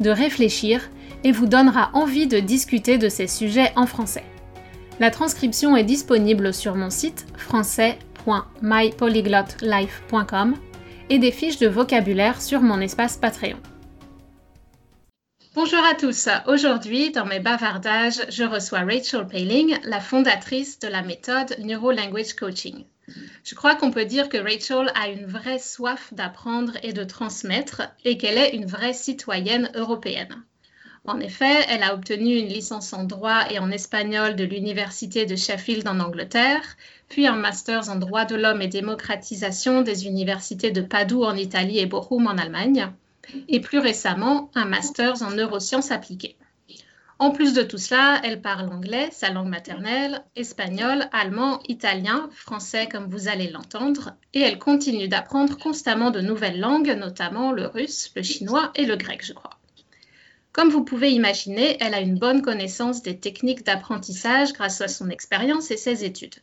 de réfléchir et vous donnera envie de discuter de ces sujets en français. La transcription est disponible sur mon site français.mypolyglotlife.com et des fiches de vocabulaire sur mon espace Patreon. Bonjour à tous. Aujourd'hui, dans mes bavardages, je reçois Rachel Paling, la fondatrice de la méthode Neuro Language Coaching. Je crois qu'on peut dire que Rachel a une vraie soif d'apprendre et de transmettre et qu'elle est une vraie citoyenne européenne. En effet, elle a obtenu une licence en droit et en espagnol de l'Université de Sheffield en Angleterre, puis un master en droit de l'homme et démocratisation des universités de Padoue en Italie et Bochum en Allemagne et plus récemment un master en neurosciences appliquées. En plus de tout cela, elle parle anglais, sa langue maternelle, espagnol, allemand, italien, français comme vous allez l'entendre, et elle continue d'apprendre constamment de nouvelles langues, notamment le russe, le chinois et le grec, je crois. Comme vous pouvez imaginer, elle a une bonne connaissance des techniques d'apprentissage grâce à son expérience et ses études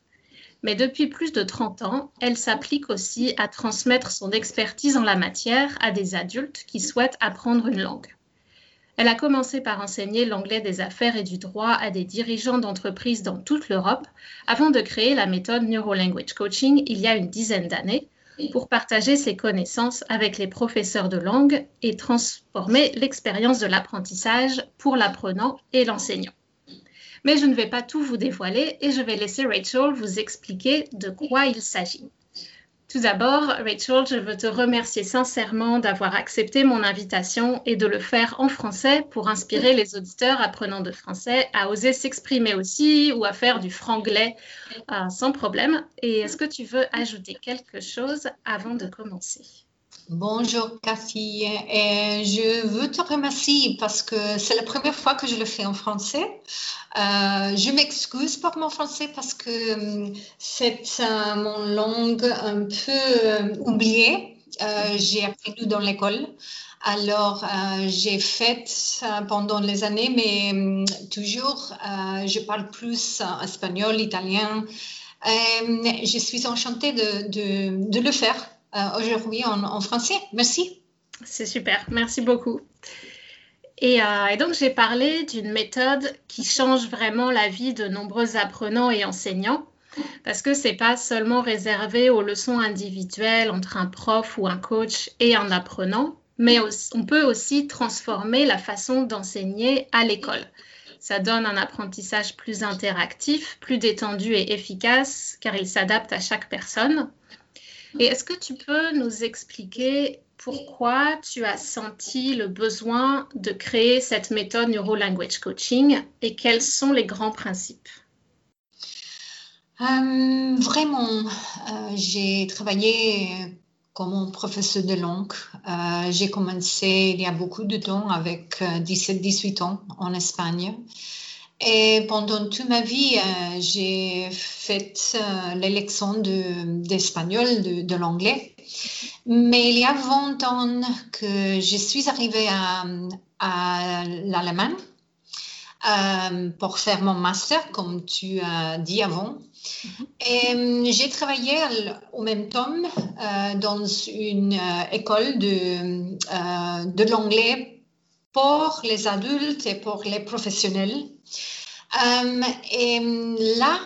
mais depuis plus de 30 ans, elle s'applique aussi à transmettre son expertise en la matière à des adultes qui souhaitent apprendre une langue. Elle a commencé par enseigner l'anglais des affaires et du droit à des dirigeants d'entreprises dans toute l'Europe avant de créer la méthode Neurolanguage Coaching il y a une dizaine d'années pour partager ses connaissances avec les professeurs de langue et transformer l'expérience de l'apprentissage pour l'apprenant et l'enseignant. Mais je ne vais pas tout vous dévoiler et je vais laisser Rachel vous expliquer de quoi il s'agit. Tout d'abord, Rachel, je veux te remercier sincèrement d'avoir accepté mon invitation et de le faire en français pour inspirer les auditeurs apprenant de français à oser s'exprimer aussi ou à faire du franglais euh, sans problème. Et est-ce que tu veux ajouter quelque chose avant de commencer? Bonjour Cathy, et je veux te remercier parce que c'est la première fois que je le fais en français. Euh, je m'excuse pour mon français parce que euh, c'est euh, mon langue un peu oubliée. j'ai appris dans l'école. Alors, j'ai fait pendant les années, mais toujours, je parle plus espagnol, italien. je suis enchantée de, le faire euh, aujourd'hui en, français. Merci. C'est super, merci beaucoup. Et, euh, et donc j'ai parlé d'une méthode qui change vraiment la vie de nombreux apprenants et enseignants parce que c'est pas seulement réservé aux leçons individuelles entre un prof ou un coach et un apprenant, mais on peut aussi transformer la façon d'enseigner à l'école. Ça donne un apprentissage plus interactif, plus détendu et efficace car il s'adapte à chaque personne. Et est-ce que tu peux nous expliquer pourquoi tu as senti le besoin de créer cette méthode Neuro Language Coaching et quels sont les grands principes? Euh, Vraiment, euh, j'ai travaillé comme professeur de langue. Euh, j'ai commencé il y a beaucoup de temps avec 17-18 ans en Espagne. Et pendant toute ma vie, euh, j'ai fait euh, l'élection d'espagnol, de, l'anglais. Mais il y a 20 ans que je suis arrivée à, à l'Allemagne euh, pour faire mon master, comme tu as dit avant. Et j'ai travaillé au même temps dans une école de, de l'anglais pour les adultes et pour les professionnels. Euh, et là,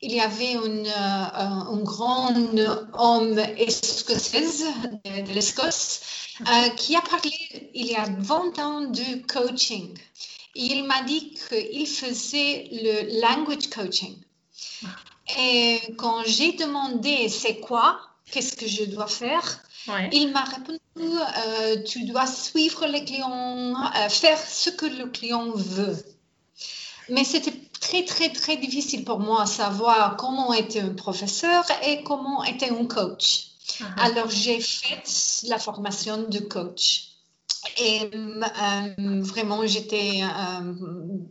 il y avait une, euh, un grand homme écossais de, l'Écosse euh, qui a parlé il y a 20 ans du coaching. il m'a dit qu'il faisait le language coaching. Et quand j'ai demandé c'est quoi, qu'est-ce que je dois faire, il m'a répondu euh, tu dois suivre les clients, euh, faire ce que le client veut. Mais c'était très, très, très difficile pour moi à savoir comment était un professeur et comment était un coach. Uh-huh. Alors, j'ai fait la formation de coach. Et euh, vraiment, j'étais euh,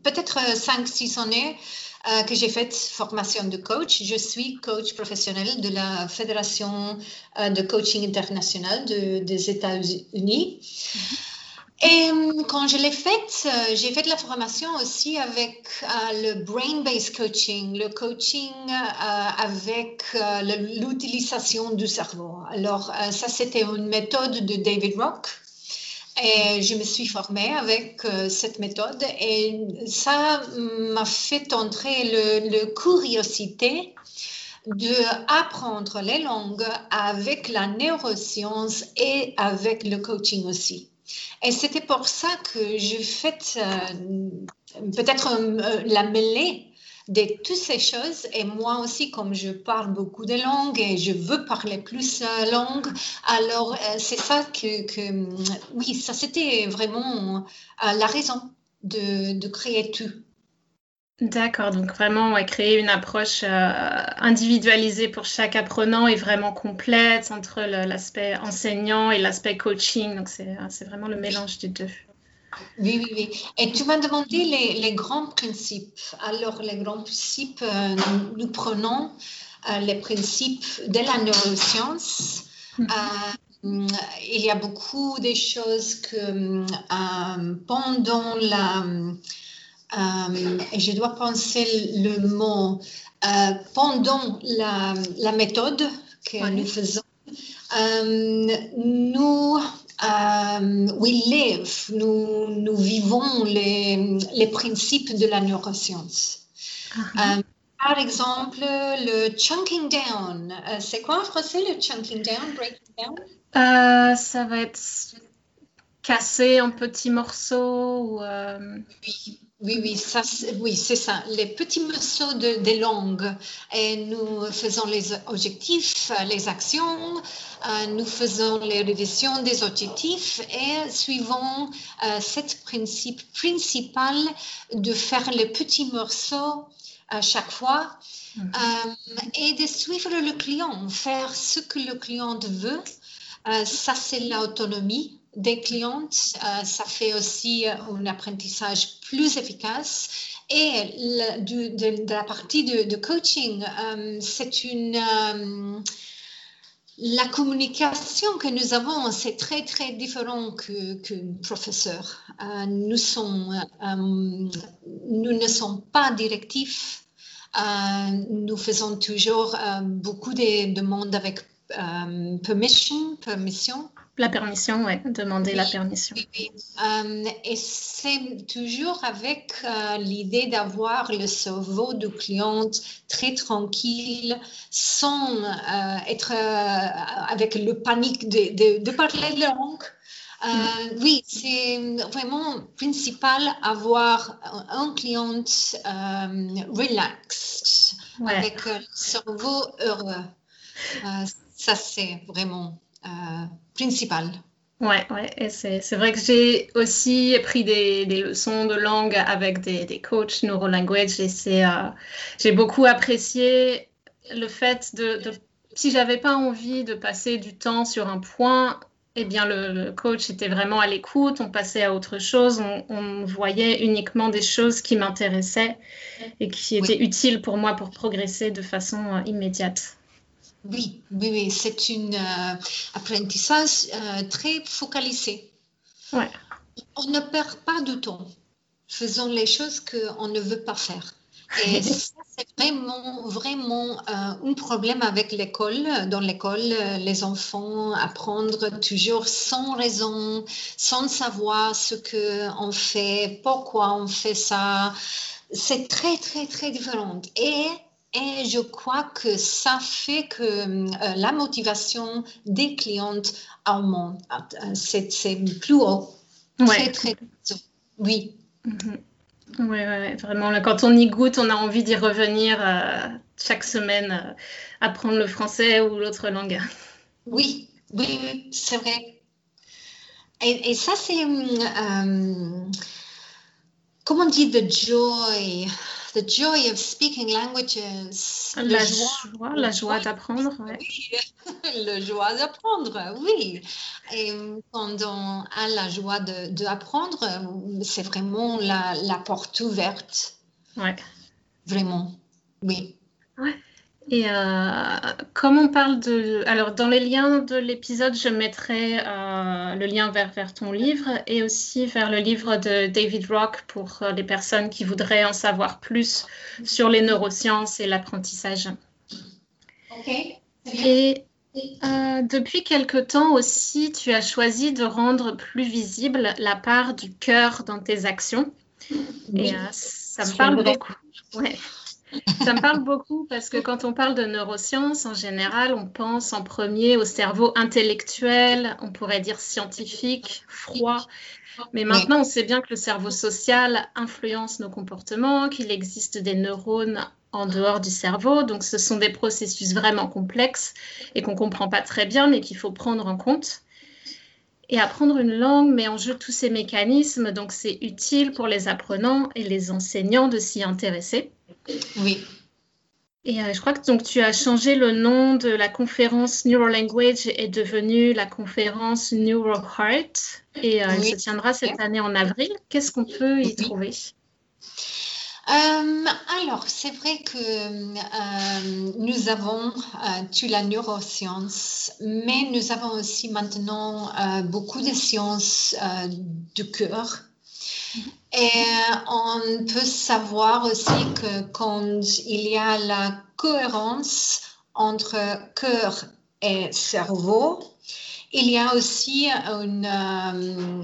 peut-être 5-6 années euh, que j'ai fait formation de coach. Je suis coach professionnel de la Fédération de coaching international des États-Unis. Mm-hmm. Et quand je l'ai faite, j'ai fait la formation aussi avec le brain-based coaching, le coaching avec l'utilisation du cerveau. Alors, ça, c'était une méthode de David Rock. Et je me suis formée avec euh, cette méthode et ça m'a fait entrer le, le curiosité de apprendre les langues avec la neuroscience et avec le coaching aussi. Et c'était pour ça que j'ai fait euh, peut-être euh, la mêlée de toutes ces choses. Et moi aussi, comme je parle beaucoup de langues et je veux parler plus euh, langue, alors euh, c'est ça que, oui, ça c'était vraiment euh, la raison de, créer tout. D'accord, donc vraiment créer une approche individualisée pour chaque apprenant et vraiment complète entre l'aspect enseignant et l'aspect coaching. Donc c'est vraiment le mélange des deux. Oui, oui, oui. Et tu m'as demandé les, grands principes. Alors, les grands principes, euh, nous, prenons euh, les principes de la neuroscience. Mhm. Euh, il y a beaucoup de choses que pendant la... je dois penser le mot. pendant la, méthode que nous faisons, nous euh, we live, nous, nous vivons les, les, principes de la neuroscience. Uh par exemple, le chunking down. Euh, c'est quoi en français le chunking down, breaking down? ça va être cassé en petits morceaux. Oui, oui, oui, ça, oui, c'est ça. Les petits morceaux de, des langues. Et nous faisons les objectifs, les actions, euh, nous faisons les révisions des objectifs et suivons euh, ce principe principal de faire les petits morceaux à chaque fois mhm. euh, et de suivre le client, faire ce que le client veut. ça, c'est l'autonomie des clientes, euh, ça fait aussi euh, un apprentissage plus efficace. Et de, la partie de, coaching, euh, c'est une... la communication que nous avons, c'est très, très différent que, que professeur. nous, ne sommes pas directifs. nous faisons toujours beaucoup de demandes avec permission, permission. La permission, oui, demander la permission. Oui, euh, et c'est toujours avec euh, l'idée d'avoir le cerveau du client très tranquille, sans euh, être avec le panique de, de, parler la langue. Mm. Oui, c'est vraiment principal avoir un client relaxed, avec le cerveau heureux. ça, c'est vraiment euh, principal. Ouais, ouais, et c'est vrai que j'ai aussi pris des, des, leçons de langue avec des, des coachs neurolanguage et c'est euh, j'ai beaucoup apprécié le fait de, de si j'avais pas envie de passer du temps sur un point, eh bien le, coach était vraiment à l'écoute, on passait à autre chose, on, voyait uniquement des choses qui m'intéressaient et qui étaient utiles pour moi pour progresser de façon euh, immédiate. Oui, oui, oui. c'est un euh, apprentissage euh, très focalisé. Ouais. On ne perd pas de temps. Faisons les choses qu'on ne veut pas faire. Et ça, c'est vraiment, vraiment euh, un problème avec l'école. Dans l'école, les enfants apprennent toujours sans raison, sans savoir ce qu'on fait, pourquoi on fait ça. C'est très, très, très différent. Et et je crois que ça fait que euh, la motivation des clientes augmente. Euh, c'est plus haut. Très, très, Oui. Mhm. Oui, ouais, vraiment. Là, quand on y goûte, on a envie d'y revenir euh, chaque semaine, euh, apprendre le français ou l'autre langue. Oui, oui, oui c'est vrai. Et, et ça, c'est, euh, comment on dit, the joy, the joy of speaking languages. La joie, la joie d'apprendre. Ouais. Oui, la joie d'apprendre, oui. Et quand on a la joie d'apprendre, c'est vraiment la, la, porte ouverte. Ouais. Vraiment, oui. Ouais. Et euh, comme on parle de... Alors, dans les liens de l'épisode, je mettrai euh, le lien vers, vers ton livre et aussi vers le livre de David Rock pour euh, les personnes qui voudraient en savoir plus sur les neurosciences et l'apprentissage. OK. Et euh, depuis quelque temps aussi, tu as choisi de rendre plus visible la part du cœur dans tes actions. Oui. Et euh, ça me parle beaucoup. Ouais. Ça me parle beaucoup parce que quand on parle de neurosciences, en général, on pense en premier au cerveau intellectuel, on pourrait dire scientifique, froid. Mais maintenant, on sait bien que le cerveau social influence nos comportements, qu'il existe des neurones en dehors du cerveau. Donc, ce sont des processus vraiment complexes et qu'on ne comprend pas très bien, mais qu'il faut prendre en compte. Et apprendre une langue met en jeu tous ces mécanismes, donc c'est utile pour les apprenants et les enseignants de s'y intéresser. Oui. Et euh, je crois que donc tu as changé le nom de la conférence Neurolanguage est devenue la conférence NeuroHeart et euh, Oui. elle se tiendra cette année en avril. Qu'est-ce qu'on peut y Oui. trouver? Euh, alors, c'est vrai que euh, nous avons euh, toute la neuroscience, mais nous avons aussi maintenant beaucoup de sciences du cœur. Et on peut savoir aussi que quand il y a la cohérence entre cœur et cerveau, il y a aussi une, euh,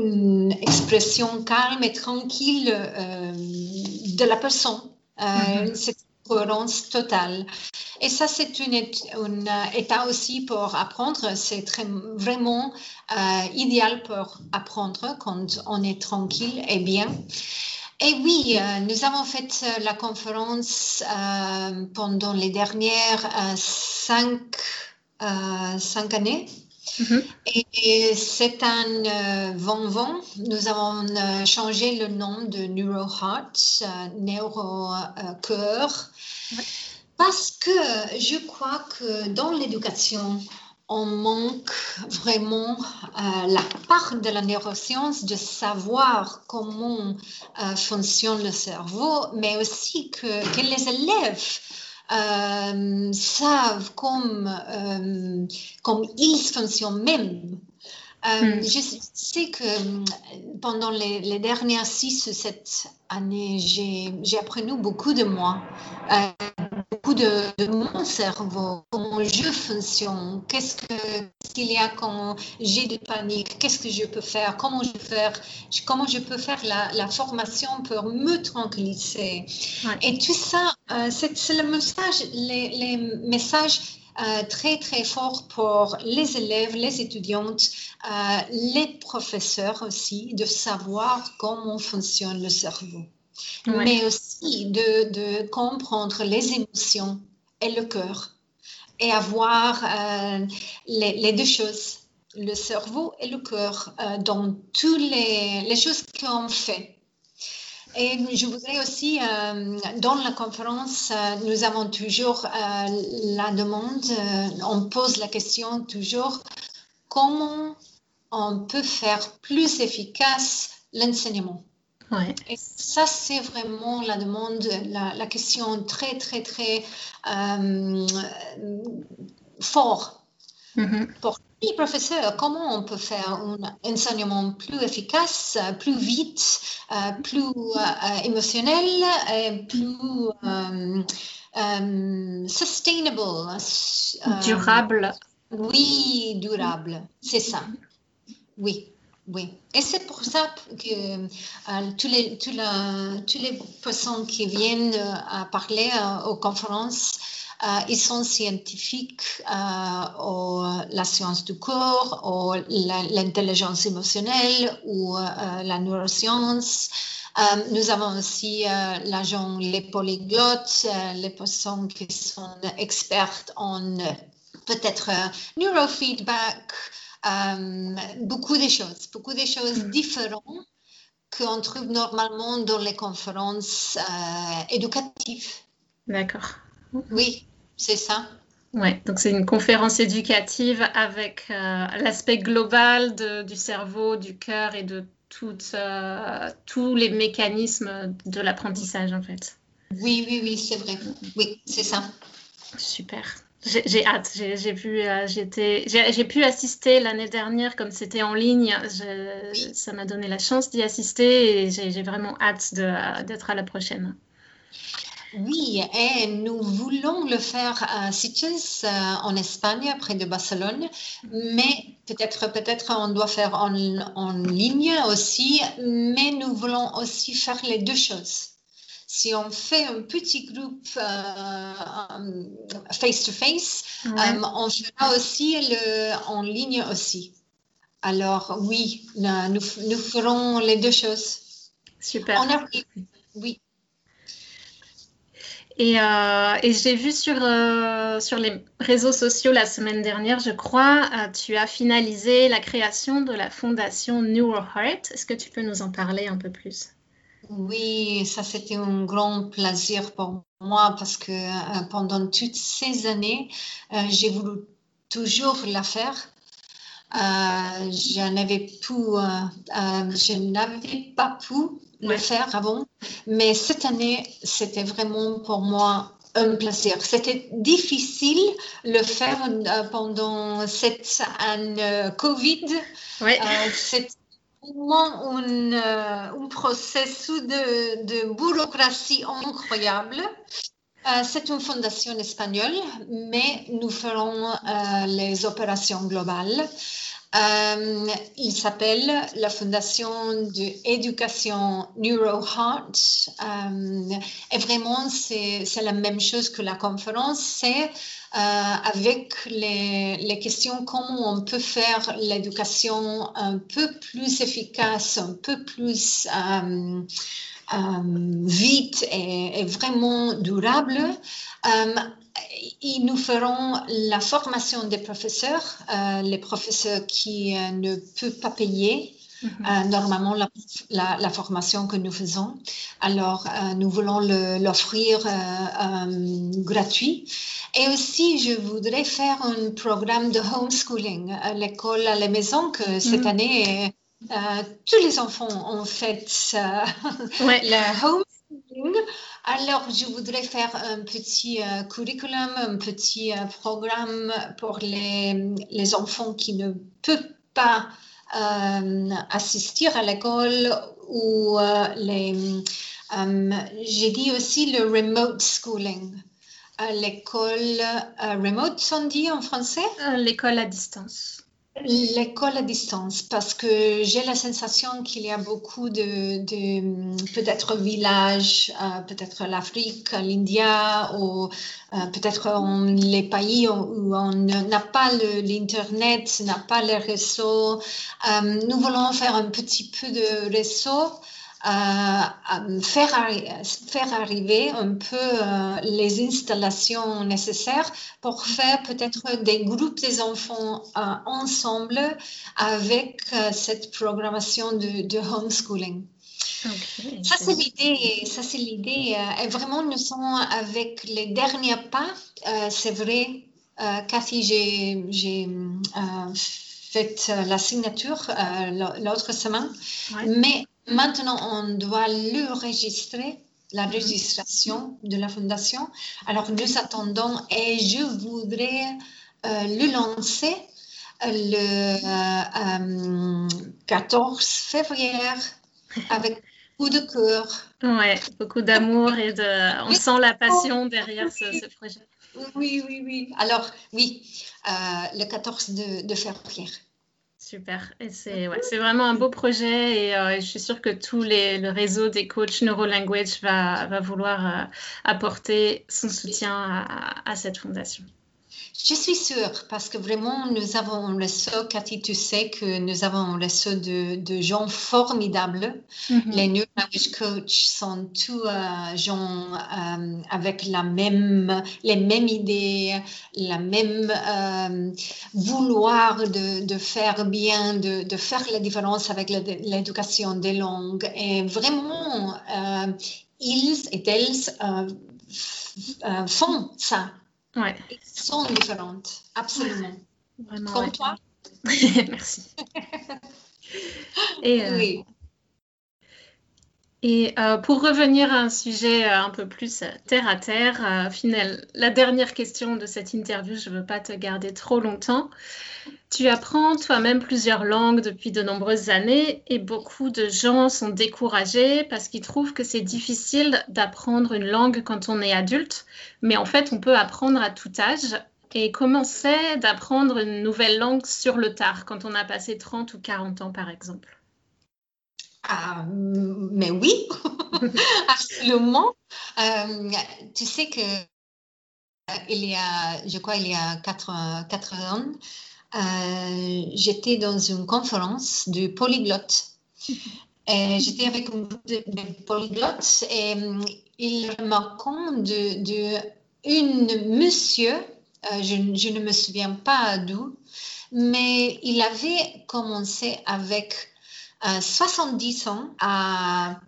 une expression calme et tranquille euh, de la personne. Euh, Mhm. Cette cohérence totale. Et ça, c'est une, un euh, état aussi pour apprendre. C'est vraiment euh, idéal pour apprendre quand on est tranquille et bien. Et oui, euh, nous avons fait euh, la conférence euh, pendant les dernières euh, cinq, euh, cinq années. Mhm. Et, et c'est un euh, vent-vent. Nous avons euh, changé le nom de NeuroHeart, euh, neuro-cœur, Ouais. parce que je crois que dans l'éducation, on manque vraiment euh, la part de la neuroscience de savoir comment euh, fonctionne le cerveau, mais aussi que, que les élèves euh, savent comme, euh, comme ils fonctionnent même. Euh, Mm. Je sais que pendant les, les dernières six ou sept années, j'ai j'ai appris beaucoup de moi, beaucoup de, de mon cerveau, comment je fonctionne, qu'est-ce que- qu'est-ce qu'il y a quand j'ai de panique, qu'est-ce que je peux faire, comment je peux faire, comment je peux faire la, la formation pour me tranquilliser. Ouais. Et tout ça, euh, c'est le message, les, les messages euh, très très forts pour les élèves, les étudiantes, euh, les professeurs aussi, de savoir comment fonctionne le cerveau. Mais aussi de, comprendre les émotions et le cœur et avoir euh, les, deux choses, le cerveau et le cœur, euh, dans toutes les, les choses qu'on fait. Et je voudrais aussi, euh, dans la conférence, nous avons toujours la demande, on pose la question toujours, comment on peut faire plus efficace l'enseignement? Ouais. et ça, c'est vraiment la demande, la, la question très, très, très euh, fort Mhm. pour les professeurs. Comment on peut faire un enseignement plus efficace, plus vite, euh, plus euh, émotionnel, et plus euh, sustainable. euh, Durable. oui, durable, c'est ça. Oui, oui. Et c'est pour ça que euh, tous les, tous la- toutes les personnes qui viennent euh, à parler euh, aux conférences, euh, ils sont scientifiques euh, ou la science du corps, ou l'intelligence émotionnelle, ou euh, la neuroscience. nous avons aussi l'agent Les Polyglottes, les personnes qui sont expertes en peut-être neurofeedback, beaucoup de choses, beaucoup de choses mm. différentes qu'on trouve normalement dans les conférences éducatives. D'accord. Oui, c'est ça. Ouais, donc c'est une conférence éducative avec euh, l'aspect global du cerveau, du cœur et de euh, tous les mécanismes de l'apprentissage en fait. Oui, oui, oui, c'est vrai. Oui, c'est ça. Super. J'ai hâte. J'ai pu, euh, pu assister l'année dernière comme c'était en ligne. Ça m'a donné la chance d'y assister et j'ai vraiment hâte d'être à la prochaine. Oui, et nous voulons le faire à Sitges, euh, en Espagne, près de Barcelone, mais peut-être peut-être on doit faire en, ligne aussi, mais nous voulons aussi faire les deux choses. Si on fait un petit groupe face-to-face, euh, euh, on fera aussi le, en ligne aussi. Alors oui, nous, nous ferons les deux choses. Super. On arrive, oui. Euh, et, j'ai vu sur, euh, sur les réseaux sociaux la semaine dernière, je crois, euh, tu as finalisé la création de la fondation Heart. Est-ce que tu peux nous en parler un peu plus? Oui, ça c'était un grand plaisir pour moi parce que pendant toutes ces années, j'ai voulu toujours la faire. je n'avais je n'avais pas pu le faire avant. Mais cette année, c'était vraiment pour moi un plaisir. C'était difficile le faire euh, pendant cette année Covid. Euh, c'est vraiment un, euh, un processus de, de, bureaucratie incroyable. c'est une fondation espagnole, mais nous ferons les opérations globales. Euh, il s'appelle la Fondation d'éducation NeuroHeart. Euh, et vraiment, c'est la même chose que la conférence. C'est euh, avec les, les, questions comment on peut faire l'éducation un peu plus efficace, un peu plus euh, vite et, et, vraiment durable ils nous feront la formation des professeurs, euh, les professeurs qui euh, ne peuvent pas payer mhm. euh, normalement la, formation que nous faisons. Alors, nous voulons l'offrir gratuit. Et aussi, je voudrais faire un programme de homeschooling, l'école à la maison, que cette mhm. année, tous les enfants ont fait le homeschooling. Alors, je voudrais faire un petit euh, curriculum, un petit euh, programme pour les, les, enfants qui ne peuvent pas euh, assister à l'école ou les... J'ai dit aussi le remote schooling. L'école remote, on dit en français? L'école à distance. L'école à distance, parce que j'ai la sensation qu'il y a beaucoup de, peut-être villages, euh, peut-être l'Afrique, l'India, ou euh, peut-être les pays où on n'a pas l'Internet, n'a pas les réseaux. Euh, nous voulons faire un petit peu de réseau faire, faire arriver un peu euh, les installations nécessaires pour faire peut-être des groupes des enfants euh, ensemble avec euh, cette programmation de, homeschooling. ça c'est l'idée, ça c'est l'idée. et vraiment nous sommes avec les derniers pas. c'est vrai, Cathy, j'ai fait la signature l'autre semaine, mais Maintenant, on doit le registrer, la mhm. registration de la fondation. Alors, nous attendons et je voudrais euh, le lancer le 14 euh, février avec beaucoup de cœur. Ouais, beaucoup d'amour et de. On sent la passion derrière ce, projet. Oui, oui, oui. Alors, oui, euh, le 14 de, de février. Super. Et c'est ouais, vraiment un beau projet euh, et je suis sûre que tout les, le réseau des coachs NeuroLanguage va, va vouloir euh, apporter son soutien à, à, cette fondation. Je suis sûre, parce que vraiment, nous avons un réseau, Cathy, tu sais que nous avons un réseau de, de gens formidables. Mhm. Les New Language Coach sont tous euh, gens euh, avec la même, les mêmes idées, la même euh, vouloir de, de faire bien, de, de faire la différence avec le- l'éducation des langues. Et vraiment, euh, ils et elles font ça. Ouais, Ils sont différentes, absolument. vraiment. Comme ouais. toi Merci. Et, euh, Oui. Et euh, pour revenir à un sujet euh, un peu plus euh, terre à terre, euh, final, la dernière question de cette interview, je ne veux pas te garder trop longtemps. Tu apprends toi-même plusieurs langues depuis de nombreuses années et beaucoup de gens sont découragés parce qu'ils trouvent que c'est difficile d'apprendre une langue quand on est adulte, mais en fait on peut apprendre à tout âge. Et comment c'est d'apprendre une nouvelle langue sur le tard quand on a passé 30 ou 40 ans par exemple? Ah, mais oui, absolument. Euh, tu sais que euh, il y a, je crois, il y a quatre, quatre ans, euh, j'étais dans une conférence de polyglottes. Et J'étais avec un groupe de, de polyglottes et euh, il remarquant de, de une monsieur, euh, je, je ne me souviens pas d'où, mais il avait commencé avec euh, 70 ans à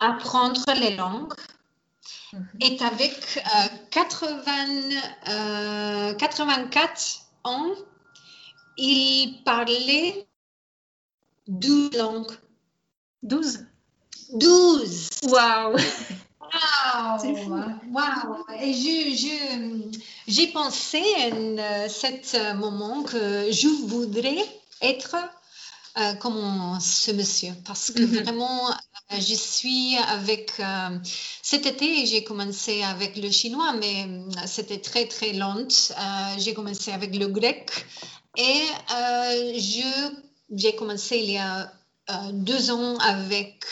apprendre les langues Mhm. et avec euh, 80, euh, 84 ans, il parlait 12 langues. 12 12 Waouh Wow! Wow! Et j'ai pensé à cet moment que je voudrais être euh, comme ce monsieur parce que Mhm. vraiment, euh, je suis avec. euh, cet été, j'ai commencé avec le chinois, mais euh, c'était très très lent. Euh, j'ai commencé avec le grec et j'ai commencé il y a deux ans avec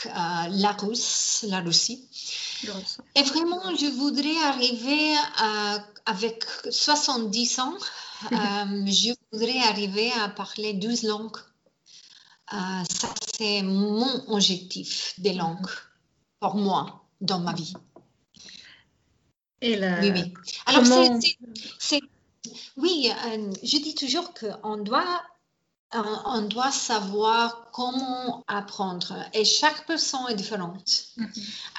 la Russe, la Russie. Et vraiment, je voudrais arriver à, avec 70 ans, je voudrais arriver à parler 12 langues. Euh, ça, c'est mon objectif des langues pour moi dans ma vie. Et Oui, oui. Alors, comment- oui, euh, je dis toujours qu'on doit, on, on doit savoir comment apprendre et chaque personne est différente. Mhm.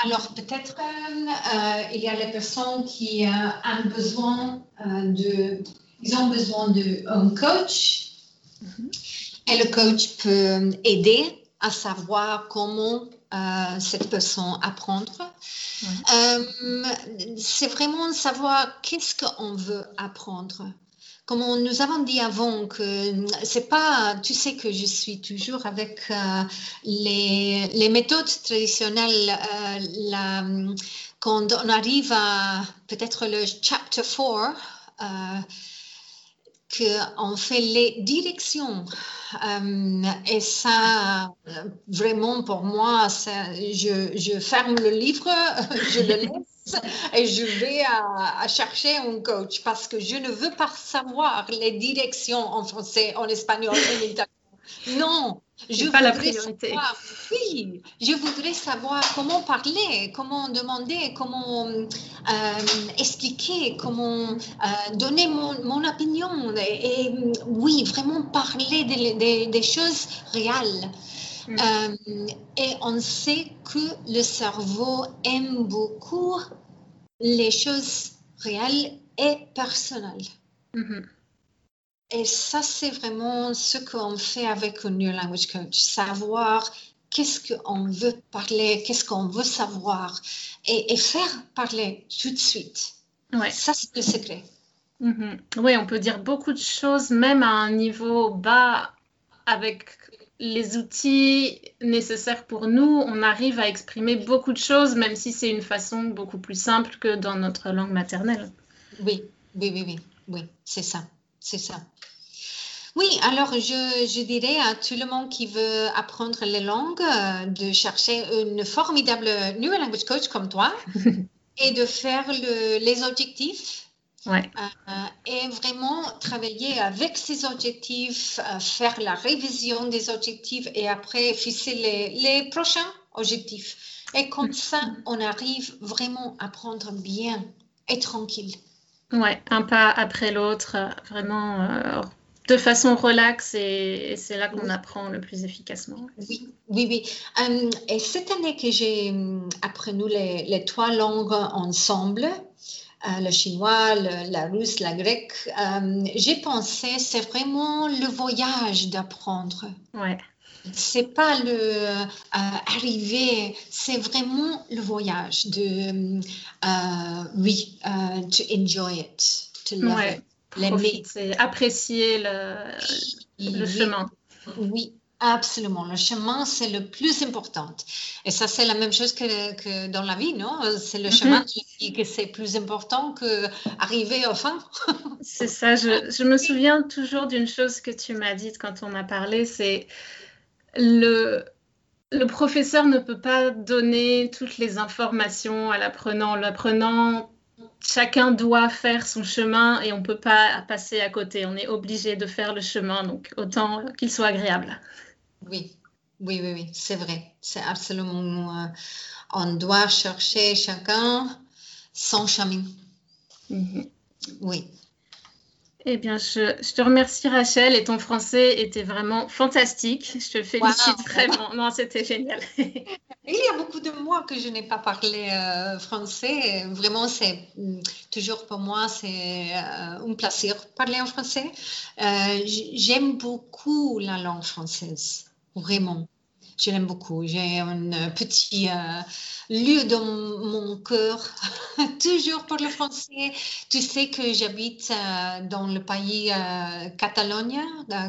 Alors, peut-être euh, euh, il y a les personnes qui euh, ont besoin euh, de, ils ont besoin d'un coach Mhm. Et le coach peut aider à savoir comment euh, cette personne apprendre. Euh, c'est vraiment savoir qu'est-ce qu'on veut apprendre. Comme on- nous avons dit avant que c'est pas, tu sais que je suis toujours avec euh, les, les méthodes traditionnelles. la- quand on arrive à peut-être le chapter 4, euh, qu'on fait les directions. Euh, et ça, vraiment pour moi, je, ferme le livre, je le laisse et je vais à chercher un coach parce que je ne veux pas savoir les directions en français, en espagnol, en italien. Non, je pas la voudrais priorité. savoir- oui, je voudrais savoir comment parler, comment demander, comment euh, expliquer, comment euh, donner mon, mon opinion et, et, oui, vraiment parler des, des- des choses réelles. Mm. Euh, et on sait que le cerveau aime beaucoup les choses réelles et personnelles. Mhm. Et ça, c'est vraiment ce qu'on fait avec un New Language Coach. Savoir qu'est-ce qu'on veut parler, qu'est-ce qu'on veut savoir et, et faire parler tout de suite. Ouais. Ça, c'est le secret. Mhm. Oui, on peut dire beaucoup de choses, même à un niveau bas, avec les outils nécessaires pour nous, on arrive à exprimer beaucoup de choses, même si c'est une façon beaucoup plus simple que dans notre langue maternelle. Oui, oui, oui, oui, oui, c'est ça, c'est ça. Oui, alors je, je dirais à tout le monde qui veut apprendre les langues euh, de chercher une formidable New Language Coach comme toi et de faire le- les objectifs Ouais. et vraiment travailler avec ces objectifs, faire la révision des objectifs et après fixer les, les prochains objectifs. Et comme ça, on arrive vraiment à prendre bien et tranquille. Ouais, un pas après l'autre, vraiment euh, de façon relaxe et, c'est là qu'on apprend le plus efficacement. Oui, oui, oui. Euh, et cette année que j'ai euh, appris nous les, les, trois langues ensemble, le chinois, la russe, la grecque, j'ai pensé c'est vraiment le voyage d'apprendre. Ouais c'est pas le euh, arriver, c'est vraiment le voyage de euh, oui, euh, to enjoy it, to love it, l'aimer, apprécier le, le chemin. Oui, Absolument. Le chemin, c'est le plus important. Et ça, c'est la même chose que, que dans la vie, non? C'est le chemin qui que c'est plus important que arriver au fin. c'est ça. Je, je, me souviens toujours d'une chose que tu m'as dite quand on a parlé, c'est le, le professeur ne peut pas donner toutes les informations à l'apprenant. L'apprenant, chacun doit faire son chemin et on ne peut pas passer à côté. On est obligé de faire le chemin, donc autant qu'il soit agréable. Oui, oui, oui, oui, c'est vrai. C'est absolument. Euh, on doit chercher chacun son chemin. Mm-hmm. Oui. Eh bien, je, te remercie Rachel et ton français était vraiment fantastique. Je te félicite vraiment. Non, c'était génial. Il y a beaucoup de mois que je n'ai pas parlé euh, français. Vraiment, c'est mm, toujours pour moi, c'est euh, un plaisir de parler en français. Euh, j'aime beaucoup la langue française, vraiment. Je l'aime beaucoup. J'ai un petit euh, lieu dans mon cœur, toujours pour le français. Tu sais que j'habite euh, dans le pays euh, Catalogne,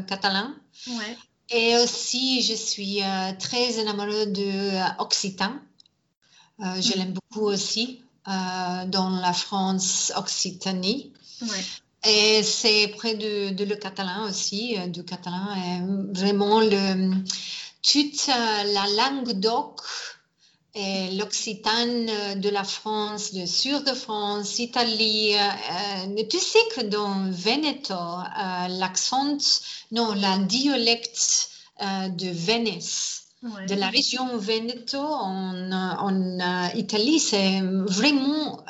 catalan. Ouais. Et aussi, je suis très enamorée de Occitan. je mm. l'aime beaucoup aussi dans la France Occitanie. Ouais. Et c'est près de, de, le catalan aussi, du catalan. Et vraiment, le, toute la langue d'oc et l'occitane de la France, le sud de France, Italie. Euh, tu sais que dans Veneto, euh, l'accent, non, la dialecte euh, de Venise, de la région Veneto en, en Italie, c'est vraiment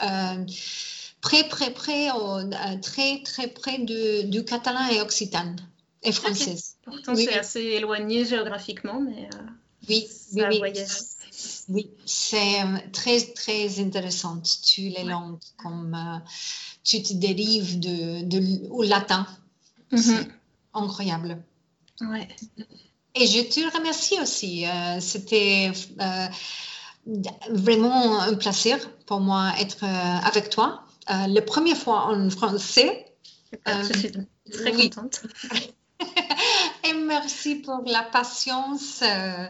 près, près, près, très, très près du catalan et occitane et française. Pourtant, c'est assez éloigné géographiquement, mais euh, oui, oui, oui. c'est euh, très, très intéressant, tu les langues, comme euh, tu te dérives de, de, au latin. Mhm. C'est incroyable. Ouais. Et je te remercie aussi. C'était vraiment un plaisir pour moi d'être avec toi. la première fois en français. je suis très contente. merci pour la patience. Euh,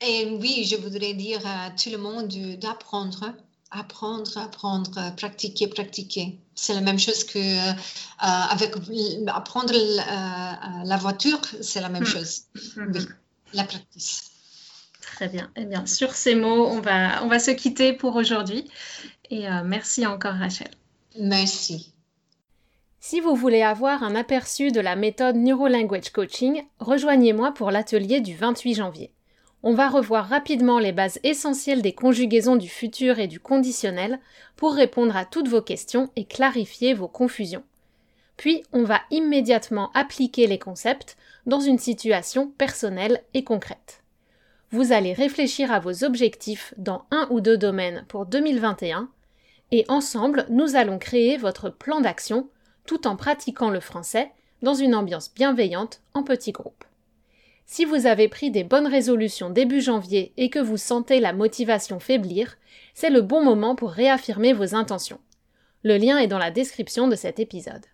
et oui, je voudrais dire à tout le monde d'apprendre, apprendre, apprendre, pratiquer, pratiquer. C'est la même chose que euh, avec apprendre euh, la voiture, c'est la même hmm. chose. Hmm. Oui, la pratique. Très bien. Eh bien, sur ces mots, on va, on va se quitter pour aujourd'hui. Et merci encore, Rachel. Merci. Si vous voulez avoir un aperçu de la méthode Neurolanguage Coaching, rejoignez-moi pour l'atelier du 28 janvier. On va revoir rapidement les bases essentielles des conjugaisons du futur et du conditionnel pour répondre à toutes vos questions et clarifier vos confusions. Puis on va immédiatement appliquer les concepts dans une situation personnelle et concrète. Vous allez réfléchir à vos objectifs dans un ou deux domaines pour 2021 et ensemble nous allons créer votre plan d'action tout en pratiquant le français dans une ambiance bienveillante en petits groupes. Si vous avez pris des bonnes résolutions début janvier et que vous sentez la motivation faiblir, c'est le bon moment pour réaffirmer vos intentions. Le lien est dans la description de cet épisode.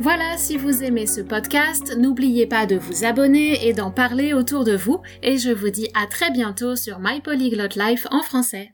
Voilà, si vous aimez ce podcast, n'oubliez pas de vous abonner et d'en parler autour de vous, et je vous dis à très bientôt sur My Polyglot Life en français.